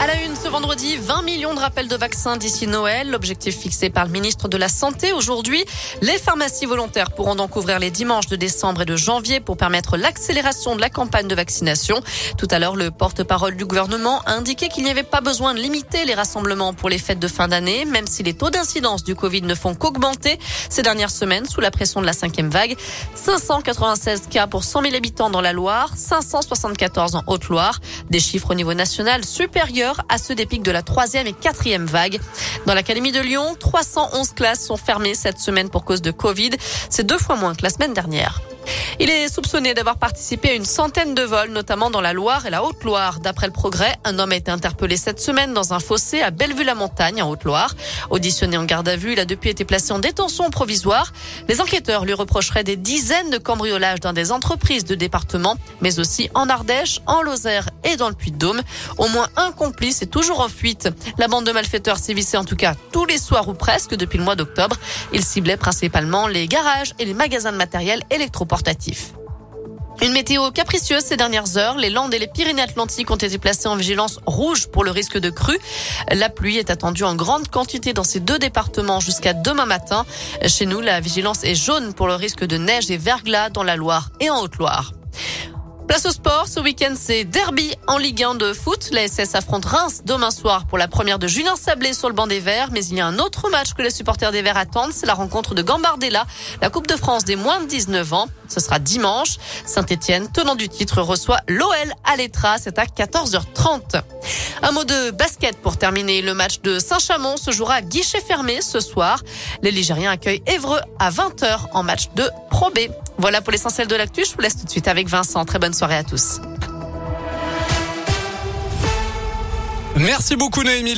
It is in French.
À la une ce vendredi, 20 millions de rappels de vaccins d'ici Noël. L'objectif fixé par le ministre de la Santé aujourd'hui. Les pharmacies volontaires pourront donc ouvrir les dimanches de décembre et de janvier pour permettre l'accélération de la campagne de vaccination. Tout à l'heure, le porte-parole du gouvernement a indiqué qu'il n'y avait pas besoin de limiter les rassemblements pour les fêtes de fin d'année, même si les taux d'incidence du Covid ne font qu'augmenter ces dernières semaines sous la pression de la cinquième vague. 596 cas pour 100 000 habitants dans la Loire, 574 en Haute-Loire. Des chiffres au niveau national supérieurs à ceux des pics de la troisième et quatrième vague. Dans l'Académie de Lyon, 311 classes sont fermées cette semaine pour cause de Covid. C'est deux fois moins que la semaine dernière. Il est soupçonné d'avoir participé à une centaine de vols, notamment dans la Loire et la Haute-Loire. D'après le progrès, un homme a été interpellé cette semaine dans un fossé à Bellevue-la-Montagne, en Haute-Loire. Auditionné en garde à vue, il a depuis été placé en détention provisoire. Les enquêteurs lui reprocheraient des dizaines de cambriolages dans des entreprises de département, mais aussi en Ardèche, en Lozère et dans le Puy-de-Dôme. Au moins un complice est toujours en fuite. La bande de malfaiteurs sévissait en tout cas tous les soirs ou presque depuis le mois d'octobre. Il ciblait principalement les garages et les magasins de matériel Une météo capricieuse ces dernières heures. Les Landes et les Pyrénées-Atlantiques ont été placées en vigilance rouge pour le risque de crue. La pluie est attendue en grande quantité dans ces deux départements jusqu'à demain matin. Chez nous, la vigilance est jaune pour le risque de neige et verglas dans la Loire et en Haute-Loire. Place au sport, ce week-end c'est derby en Ligue 1 de foot. La SS affronte Reims demain soir pour la première de Julien Sablé sur le banc des Verts. Mais il y a un autre match que les supporters des Verts attendent, c'est la rencontre de Gambardella, la Coupe de France des moins de 19 ans. Ce sera dimanche. Saint-Etienne, tenant du titre, reçoit l'OL à l'Etra. C'est à 14h30. Un mot de basket pour terminer. Le match de Saint-Chamond se jouera à guichet fermé ce soir. Les Ligériens accueillent Évreux à 20h en match de Pro B. Voilà pour l'essentiel de l'actu. Je vous laisse tout de suite avec Vincent. Très bonne soirée à tous. Merci beaucoup Noémie.